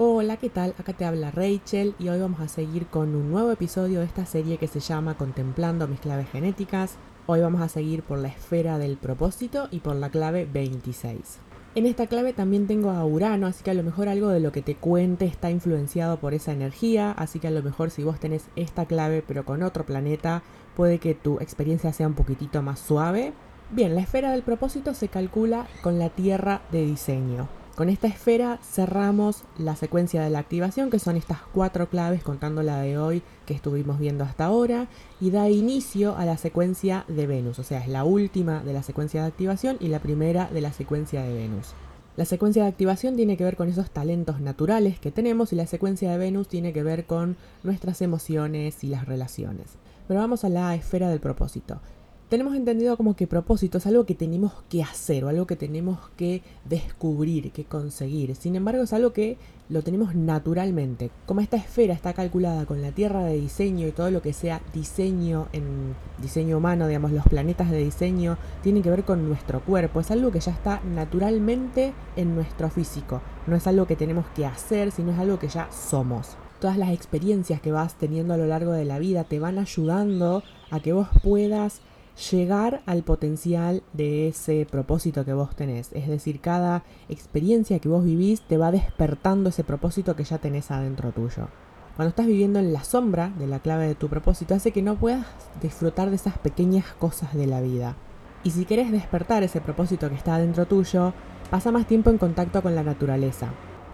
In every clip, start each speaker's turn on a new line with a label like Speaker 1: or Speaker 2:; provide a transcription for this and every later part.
Speaker 1: Hola, ¿qué tal? Acá te habla Rachel y hoy vamos a seguir con un nuevo episodio de esta serie que se llama Contemplando mis claves genéticas. Hoy vamos a seguir por la esfera del propósito y por la clave 26. En esta clave también tengo a Urano, así que a lo mejor algo de lo que te cuente está influenciado por esa energía, así que a lo mejor si vos tenés esta clave pero con otro planeta, puede que tu experiencia sea un poquitito más suave. Bien, la esfera del propósito se calcula con la tierra de diseño. Con esta esfera cerramos la secuencia de la activación, que son estas cuatro claves, contando la de hoy que estuvimos viendo hasta ahora, y da inicio a la secuencia de Venus, o sea, es la última de la secuencia de activación y la primera de la secuencia de Venus. La secuencia de activación tiene que ver con esos talentos naturales que tenemos y la secuencia de Venus tiene que ver con nuestras emociones y las relaciones. Pero vamos a la esfera del propósito tenemos entendido como que propósito es algo que tenemos que hacer o algo que tenemos que descubrir, que conseguir. Sin embargo, es algo que lo tenemos naturalmente. Como esta esfera está calculada con la tierra de diseño y todo lo que sea diseño en diseño humano, digamos, los planetas de diseño, tienen que ver con nuestro cuerpo. Es algo que ya está naturalmente en nuestro físico. No es algo que tenemos que hacer, sino es algo que ya somos. Todas las experiencias que vas teniendo a lo largo de la vida te van ayudando a que vos puedas llegar al potencial de ese propósito que vos tenés. Es decir, cada experiencia que vos vivís te va despertando ese propósito que ya tenés adentro tuyo. Cuando estás viviendo en la sombra de la clave de tu propósito hace que no puedas disfrutar de esas pequeñas cosas de la vida. Y si querés despertar ese propósito que está adentro tuyo, pasa más tiempo en contacto con la naturaleza.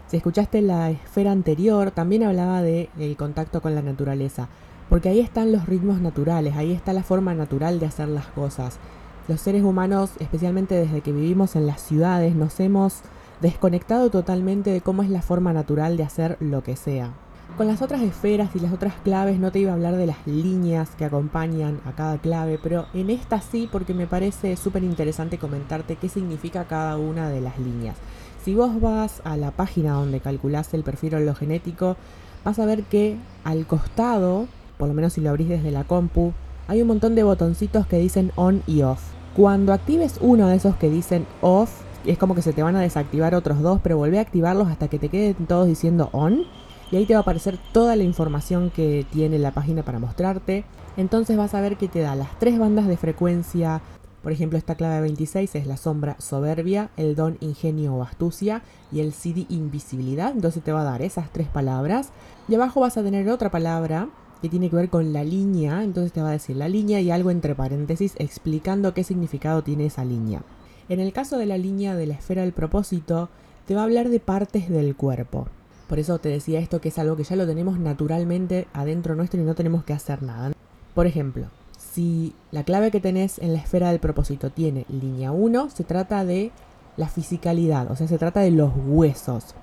Speaker 1: Si escuchaste la esfera anterior, también hablaba del el contacto con la naturaleza porque ahí están los ritmos naturales, ahí está la forma natural de hacer las cosas. Los seres humanos, especialmente desde que vivimos en las ciudades, nos hemos desconectado totalmente de cómo es la forma natural de hacer lo que sea. Con las otras esferas y las otras claves no te iba a hablar de las líneas que acompañan a cada clave, pero en esta sí porque me parece súper interesante comentarte qué significa cada una de las líneas. Si vos vas a la página donde calculás el perfil hologenético, vas a ver que al costado por lo menos si lo abrís desde la compu, hay un montón de botoncitos que dicen on y off. Cuando actives uno de esos que dicen off, es como que se te van a desactivar otros dos, pero volvé a activarlos hasta que te queden todos diciendo on. Y ahí te va a aparecer toda la información que tiene la página para mostrarte. Entonces vas a ver que te da las tres bandas de frecuencia. Por ejemplo, esta clave 26 es la sombra soberbia, el don ingenio o astucia y el CD invisibilidad. Entonces te va a dar esas tres palabras. Y abajo vas a tener otra palabra que tiene que ver con la línea, entonces te va a decir la línea y algo entre paréntesis explicando qué significado tiene esa línea. En el caso de la línea de la esfera del propósito, te va a hablar de partes del cuerpo. Por eso te decía esto que es algo que ya lo tenemos naturalmente adentro nuestro y no tenemos que hacer nada. Por ejemplo, si la clave que tenés en la esfera del propósito tiene línea 1, se trata de la fisicalidad, o sea, se trata de los huesos.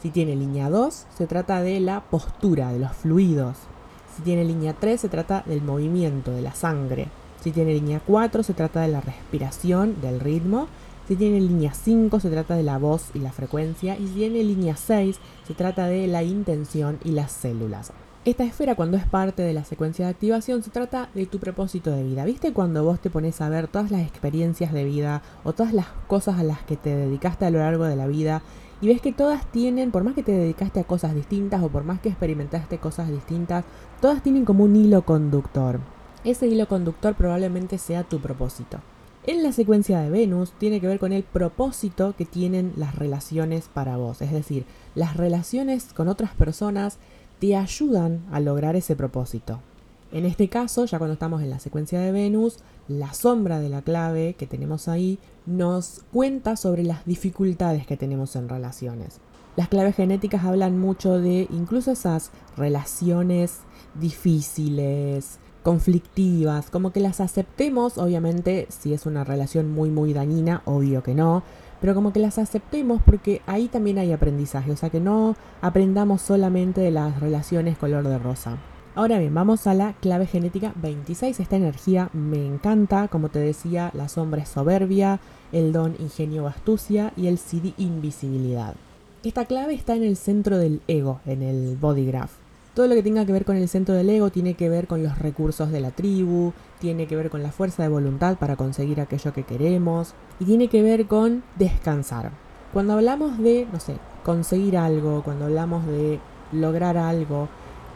Speaker 1: Si tiene línea 2, se trata de la postura, de los fluidos. Si tiene línea 3 se trata del movimiento, de la sangre. Si tiene línea 4 se trata de la respiración, del ritmo. Si tiene línea 5 se trata de la voz y la frecuencia. Y si tiene línea 6 se trata de la intención y las células. Esta esfera cuando es parte de la secuencia de activación se trata de tu propósito de vida. ¿Viste cuando vos te pones a ver todas las experiencias de vida o todas las cosas a las que te dedicaste a lo largo de la vida y ves que todas tienen, por más que te dedicaste a cosas distintas o por más que experimentaste cosas distintas, todas tienen como un hilo conductor. Ese hilo conductor probablemente sea tu propósito. En la secuencia de Venus tiene que ver con el propósito que tienen las relaciones para vos. Es decir, las relaciones con otras personas te ayudan a lograr ese propósito. En este caso, ya cuando estamos en la secuencia de Venus, la sombra de la clave que tenemos ahí nos cuenta sobre las dificultades que tenemos en relaciones. Las claves genéticas hablan mucho de incluso esas relaciones difíciles, conflictivas, como que las aceptemos, obviamente si es una relación muy muy dañina, obvio que no, pero como que las aceptemos porque ahí también hay aprendizaje, o sea que no aprendamos solamente de las relaciones color de rosa. Ahora bien, vamos a la clave genética 26. Esta energía me encanta, como te decía, la sombra es soberbia, el don ingenio o astucia y el CD invisibilidad. Esta clave está en el centro del ego, en el body graph. Todo lo que tenga que ver con el centro del ego tiene que ver con los recursos de la tribu, tiene que ver con la fuerza de voluntad para conseguir aquello que queremos y tiene que ver con descansar. Cuando hablamos de, no sé, conseguir algo, cuando hablamos de lograr algo,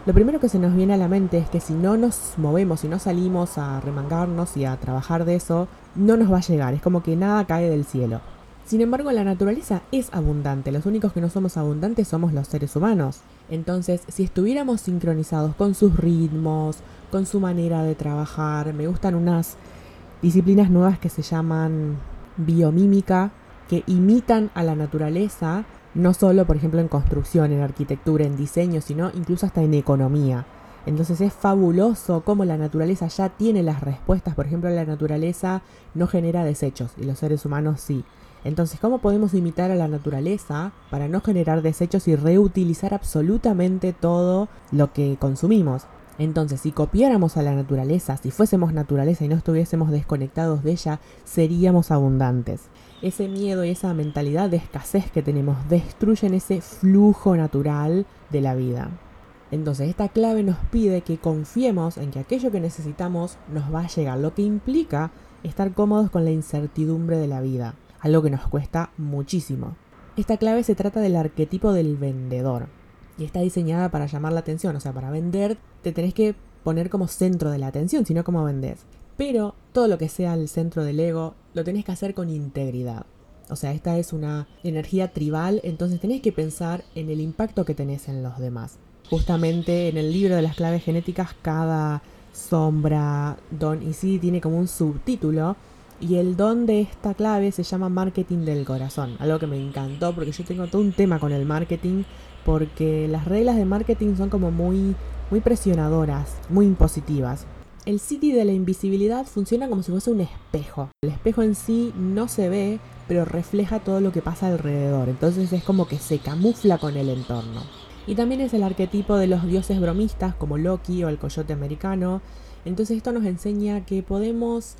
Speaker 1: lo primero que se nos viene a la mente es que si no nos movemos, si no salimos a remangarnos y a trabajar de eso, no nos va a llegar. Es como que nada cae del cielo. Sin embargo, la naturaleza es abundante. Los únicos que no somos abundantes somos los seres humanos. Entonces, si estuviéramos sincronizados con sus ritmos, con su manera de trabajar, me gustan unas disciplinas nuevas que se llaman biomímica, que imitan a la naturaleza no solo, por ejemplo, en construcción, en arquitectura, en diseño, sino incluso hasta en economía. Entonces es fabuloso cómo la naturaleza ya tiene las respuestas. Por ejemplo, la naturaleza no genera desechos y los seres humanos sí. Entonces, ¿cómo podemos imitar a la naturaleza para no generar desechos y reutilizar absolutamente todo lo que consumimos? Entonces, si copiáramos a la naturaleza, si fuésemos naturaleza y no estuviésemos desconectados de ella, seríamos abundantes ese miedo y esa mentalidad de escasez que tenemos destruyen ese flujo natural de la vida. Entonces esta clave nos pide que confiemos en que aquello que necesitamos nos va a llegar, lo que implica estar cómodos con la incertidumbre de la vida, algo que nos cuesta muchísimo. Esta clave se trata del arquetipo del vendedor y está diseñada para llamar la atención, o sea, para vender te tenés que poner como centro de la atención, sino como vendés. Pero todo lo que sea el centro del ego lo tenés que hacer con integridad. O sea, esta es una energía tribal, entonces tenés que pensar en el impacto que tenés en los demás. Justamente en el libro de las claves genéticas, cada sombra, don y sí tiene como un subtítulo. Y el don de esta clave se llama marketing del corazón. Algo que me encantó porque yo tengo todo un tema con el marketing. Porque las reglas de marketing son como muy, muy presionadoras, muy impositivas el City de la invisibilidad funciona como si fuese un espejo. El espejo en sí no se ve, pero refleja todo lo que pasa alrededor. Entonces es como que se camufla con el entorno. Y también es el arquetipo de los dioses bromistas como Loki o el coyote americano. Entonces esto nos enseña que podemos,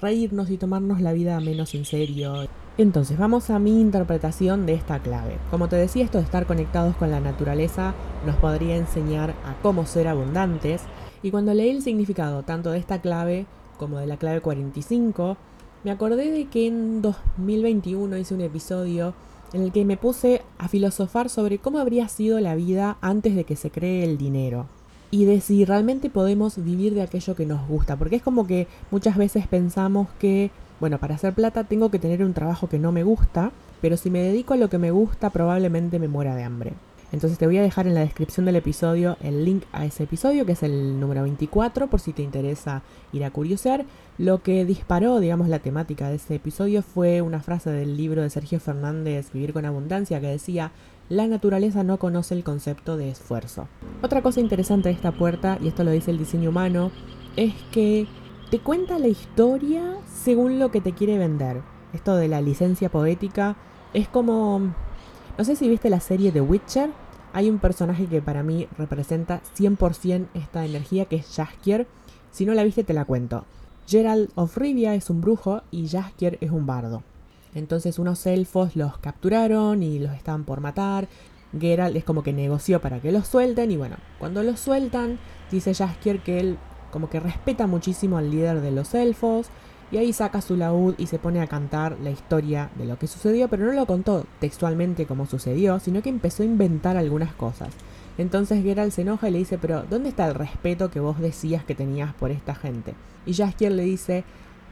Speaker 1: reírnos y tomarnos la vida menos en serio. Entonces vamos a mi interpretación de esta clave. Como te decía, esto de estar conectados con la naturaleza nos podría enseñar a cómo ser abundantes, y cuando leí el significado tanto de esta clave como de la clave 45, me acordé de que en 2021 hice un episodio en el que me puse a filosofar sobre cómo habría sido la vida antes de que se cree el dinero. Y de si realmente podemos vivir de aquello que nos gusta. Porque es como que muchas veces pensamos que, bueno, para hacer plata tengo que tener un trabajo que no me gusta, pero si me dedico a lo que me gusta probablemente me muera de hambre. Entonces te voy a dejar en la descripción del episodio el link a ese episodio, que es el número 24, por si te interesa ir a curiosear. Lo que disparó, digamos, la temática de ese episodio fue una frase del libro de Sergio Fernández, Vivir con Abundancia, que decía, la naturaleza no conoce el concepto de esfuerzo. Otra cosa interesante de esta puerta, y esto lo dice el diseño humano, es que te cuenta la historia según lo que te quiere vender. Esto de la licencia poética es como no sé si viste la serie The Witcher. Hay un personaje que para mí representa 100% esta energía que es Jaskier. Si no la viste te la cuento. Gerald of Rivia es un brujo y Jaskier es un bardo. Entonces unos elfos los capturaron y los estaban por matar. Geralt es como que negoció para que los suelten y bueno, cuando los sueltan dice Jaskier que él como que respeta muchísimo al líder de los elfos y ahí saca su laúd y se pone a cantar la historia de lo que sucedió, pero no lo contó textualmente como sucedió, sino que empezó a inventar algunas cosas. Entonces Geralt se enoja y le dice, pero ¿dónde está el respeto que vos decías que tenías por esta gente? Y Jaskier le dice,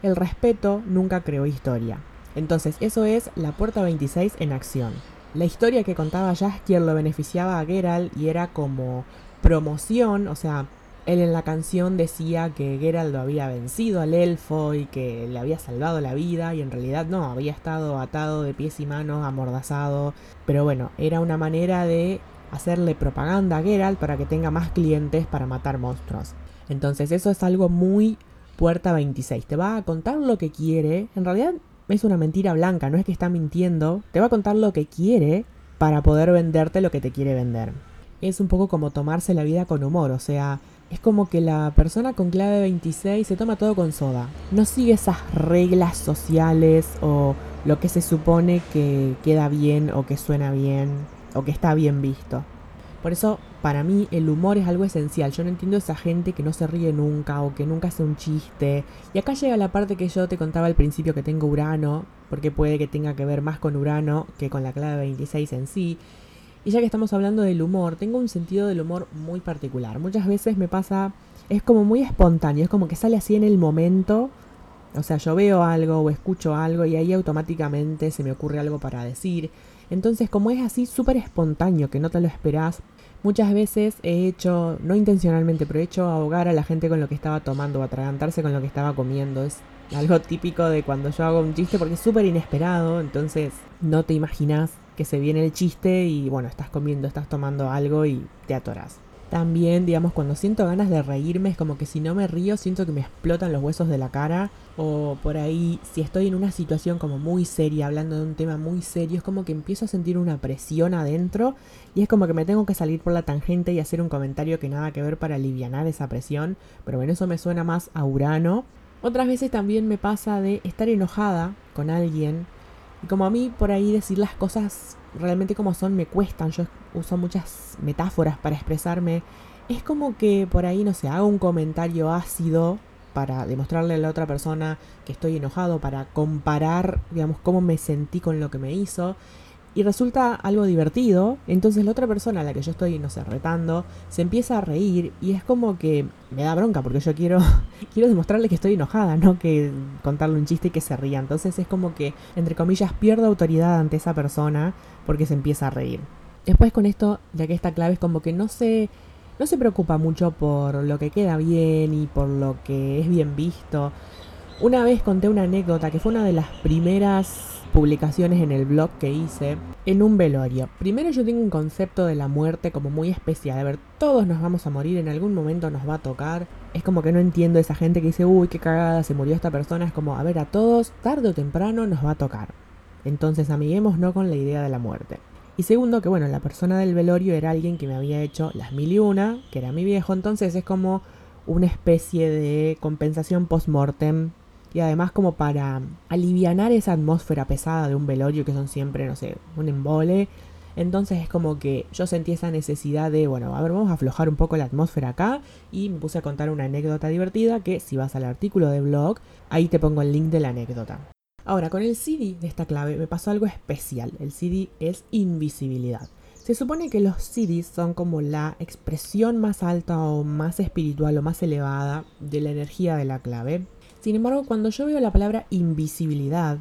Speaker 1: el respeto nunca creó historia. Entonces eso es la puerta 26 en acción. La historia que contaba Jaskier lo beneficiaba a Geralt y era como promoción, o sea, él en la canción decía que Geralt había vencido al elfo y que le había salvado la vida y en realidad no, había estado atado de pies y manos, amordazado. Pero bueno, era una manera de hacerle propaganda a Geralt para que tenga más clientes para matar monstruos. Entonces eso es algo muy puerta 26. Te va a contar lo que quiere. En realidad es una mentira blanca, no es que está mintiendo. Te va a contar lo que quiere para poder venderte lo que te quiere vender. Es un poco como tomarse la vida con humor, o sea, es como que la persona con clave 26 se toma todo con soda. No sigue esas reglas sociales o lo que se supone que queda bien o que suena bien o que está bien visto. Por eso, para mí, el humor es algo esencial. Yo no entiendo esa gente que no se ríe nunca o que nunca hace un chiste. Y acá llega la parte que yo te contaba al principio que tengo Urano, porque puede que tenga que ver más con Urano que con la clave 26 en sí. Y ya que estamos hablando del humor, tengo un sentido del humor muy particular. Muchas veces me pasa, es como muy espontáneo, es como que sale así en el momento. O sea, yo veo algo o escucho algo y ahí automáticamente se me ocurre algo para decir. Entonces, como es así súper espontáneo, que no te lo esperás, muchas veces he hecho, no intencionalmente, pero he hecho ahogar a la gente con lo que estaba tomando o atragantarse con lo que estaba comiendo. Es algo típico de cuando yo hago un chiste porque es súper inesperado, entonces no te imaginas que se viene el chiste y bueno, estás comiendo, estás tomando algo y te atoras. También, digamos, cuando siento ganas de reírme, es como que si no me río, siento que me explotan los huesos de la cara. O por ahí, si estoy en una situación como muy seria, hablando de un tema muy serio, es como que empiezo a sentir una presión adentro. Y es como que me tengo que salir por la tangente y hacer un comentario que nada que ver para aliviar esa presión. Pero bueno, eso me suena más a Urano. Otras veces también me pasa de estar enojada con alguien. Y como a mí por ahí decir las cosas realmente como son me cuestan. Yo uso muchas metáforas para expresarme. Es como que por ahí, no sé, hago un comentario ácido para demostrarle a la otra persona que estoy enojado, para comparar, digamos, cómo me sentí con lo que me hizo y resulta algo divertido, entonces la otra persona a la que yo estoy, no sé, retando, se empieza a reír y es como que me da bronca porque yo quiero, quiero demostrarle que estoy enojada, no que contarle un chiste y que se ría. Entonces es como que, entre comillas, pierdo autoridad ante esa persona porque se empieza a reír. Después con esto, ya que esta clave es como que no se, no se preocupa mucho por lo que queda bien y por lo que es bien visto. Una vez conté una anécdota que fue una de las primeras publicaciones en el blog que hice en un velorio. Primero yo tengo un concepto de la muerte como muy especial. A ver, todos nos vamos a morir, en algún momento nos va a tocar. Es como que no entiendo esa gente que dice, uy, qué cagada, se murió esta persona. Es como, a ver, a todos, tarde o temprano nos va a tocar. Entonces amiguemos no con la idea de la muerte. Y segundo, que bueno, la persona del velorio era alguien que me había hecho las mil y una, que era mi viejo, entonces es como una especie de compensación post-mortem y además como para alivianar esa atmósfera pesada de un velorio que son siempre, no sé, un embole. Entonces es como que yo sentí esa necesidad de, bueno, a ver, vamos a aflojar un poco la atmósfera acá y me puse a contar una anécdota divertida que si vas al artículo de blog, ahí te pongo el link de la anécdota. Ahora, con el CD de esta clave me pasó algo especial. El CD es invisibilidad. Se supone que los CDs son como la expresión más alta o más espiritual o más elevada de la energía de la clave. Sin embargo, cuando yo veo la palabra invisibilidad,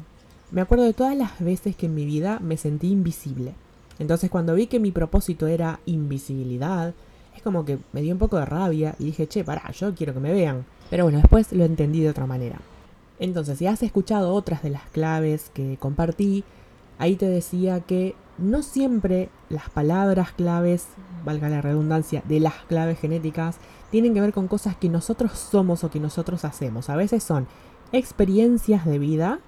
Speaker 1: me acuerdo de todas las veces que en mi vida me sentí invisible. Entonces cuando vi que mi propósito era invisibilidad, es como que me dio un poco de rabia y dije, che, pará, yo quiero que me vean. Pero bueno, después lo entendí de otra manera. Entonces, si has escuchado otras de las claves que compartí, ahí te decía que no siempre las palabras claves, valga la redundancia, de las claves genéticas, tienen que ver con cosas que nosotros somos o que nosotros hacemos. A veces son experiencias de vida,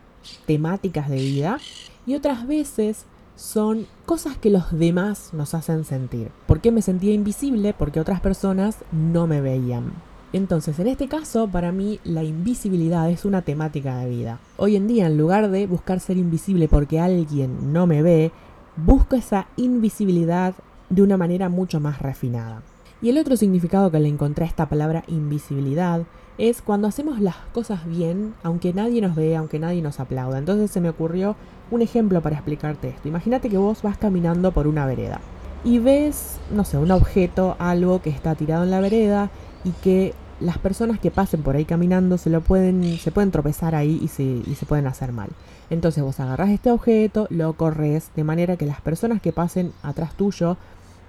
Speaker 1: temáticas de vida, y otras veces son cosas que los demás nos hacen sentir. ¿Por qué me sentía invisible? Porque otras personas no me veían. Entonces, en este caso, para mí la invisibilidad es una temática de vida. Hoy en día, en lugar de buscar ser invisible porque alguien no me ve, busco esa invisibilidad de una manera mucho más refinada. Y el otro significado que le encontré a esta palabra invisibilidad es cuando hacemos las cosas bien, aunque nadie nos vea, aunque nadie nos aplauda. Entonces se me ocurrió un ejemplo para explicarte esto. Imagínate que vos vas caminando por una vereda y ves, no sé, un objeto, algo que está tirado en la vereda y que las personas que pasen por ahí caminando se lo pueden, se pueden tropezar ahí y se, y se pueden hacer mal. Entonces vos agarrás este objeto, lo corres de manera que las personas que pasen atrás tuyo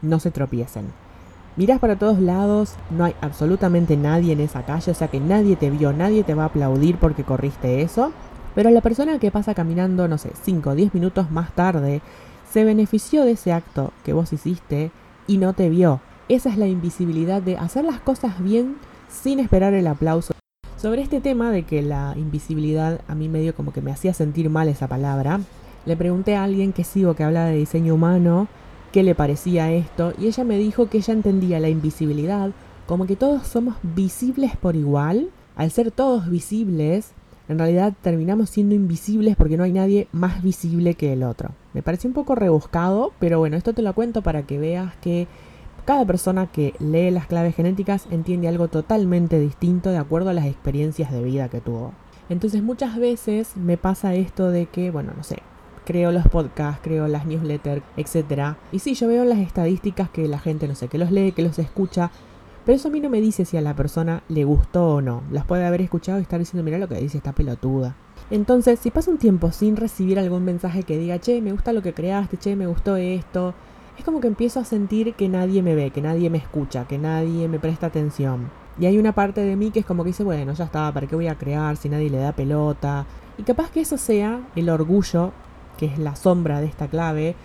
Speaker 1: no se tropiecen. Mirás para todos lados, no hay absolutamente nadie en esa calle, o sea que nadie te vio, nadie te va a aplaudir porque corriste eso. Pero la persona que pasa caminando, no sé, 5 o 10 minutos más tarde, se benefició de ese acto que vos hiciste y no te vio. Esa es la invisibilidad de hacer las cosas bien sin esperar el aplauso. Sobre este tema de que la invisibilidad a mí medio como que me hacía sentir mal esa palabra, le pregunté a alguien que sigo que habla de diseño humano qué le parecía esto y ella me dijo que ella entendía la invisibilidad como que todos somos visibles por igual. Al ser todos visibles, en realidad terminamos siendo invisibles porque no hay nadie más visible que el otro. Me pareció un poco rebuscado, pero bueno, esto te lo cuento para que veas que cada persona que lee las claves genéticas entiende algo totalmente distinto de acuerdo a las experiencias de vida que tuvo. Entonces muchas veces me pasa esto de que, bueno, no sé, creo los podcasts, creo las newsletters, etc. Y sí, yo veo las estadísticas que la gente, no sé, que los lee, que los escucha, pero eso a mí no me dice si a la persona le gustó o no. Las puede haber escuchado y estar diciendo, mira lo que dice esta pelotuda. Entonces, si pasa un tiempo sin recibir algún mensaje que diga, che, me gusta lo que creaste, che, me gustó esto, es como que empiezo a sentir que nadie me ve, que nadie me escucha, que nadie me presta atención. Y hay una parte de mí que es como que dice, bueno, ya está, ¿para qué voy a crear si nadie le da pelota? Y capaz que eso sea el orgullo, que es la sombra de esta clave,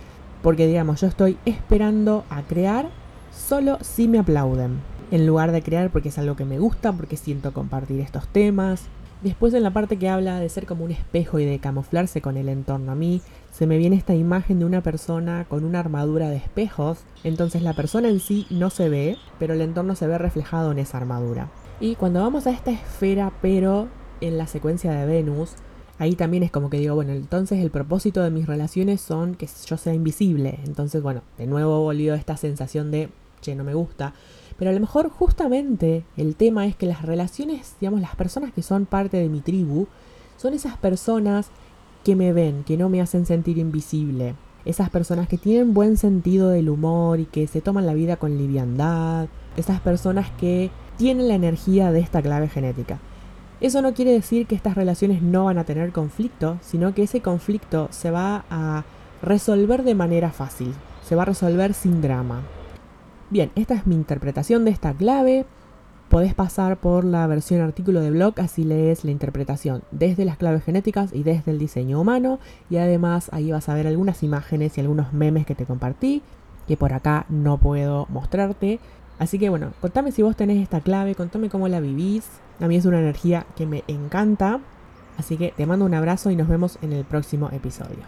Speaker 1: porque digamos, yo estoy esperando a crear solo si me aplauden en lugar de crear porque es algo que me gusta, porque siento compartir estos temas. Después en la parte que habla de ser como un espejo y de camuflarse con el entorno a mí, se me viene esta imagen de una persona con una armadura de espejos, entonces la persona en sí no se ve, pero el entorno se ve reflejado en esa armadura. Y cuando vamos a esta esfera, pero en la secuencia de Venus, ahí también es como que digo, bueno, entonces el propósito de mis relaciones son que yo sea invisible. Entonces, bueno, de nuevo volvió esta sensación de, che, no me gusta. Pero a lo mejor justamente el tema es que las relaciones, digamos, las personas que son parte de mi tribu, son esas personas que me ven, que no me hacen sentir invisible. Esas personas que tienen buen sentido del humor y que se toman la vida con liviandad. Esas personas que tienen la energía de esta clave genética. Eso no quiere decir que estas relaciones no van a tener conflicto, sino que ese conflicto se va a resolver de manera fácil, se va a resolver sin drama. Bien, esta es mi interpretación de esta clave. Podés pasar por la versión artículo de blog, así lees la interpretación desde las claves genéticas y desde el diseño humano. Y además ahí vas a ver algunas imágenes y algunos memes que te compartí, que por acá no puedo mostrarte. Así que bueno, contame si vos tenés esta clave, contame cómo la vivís. A mí es una energía que me encanta. Así que te mando un abrazo y nos vemos en el próximo episodio.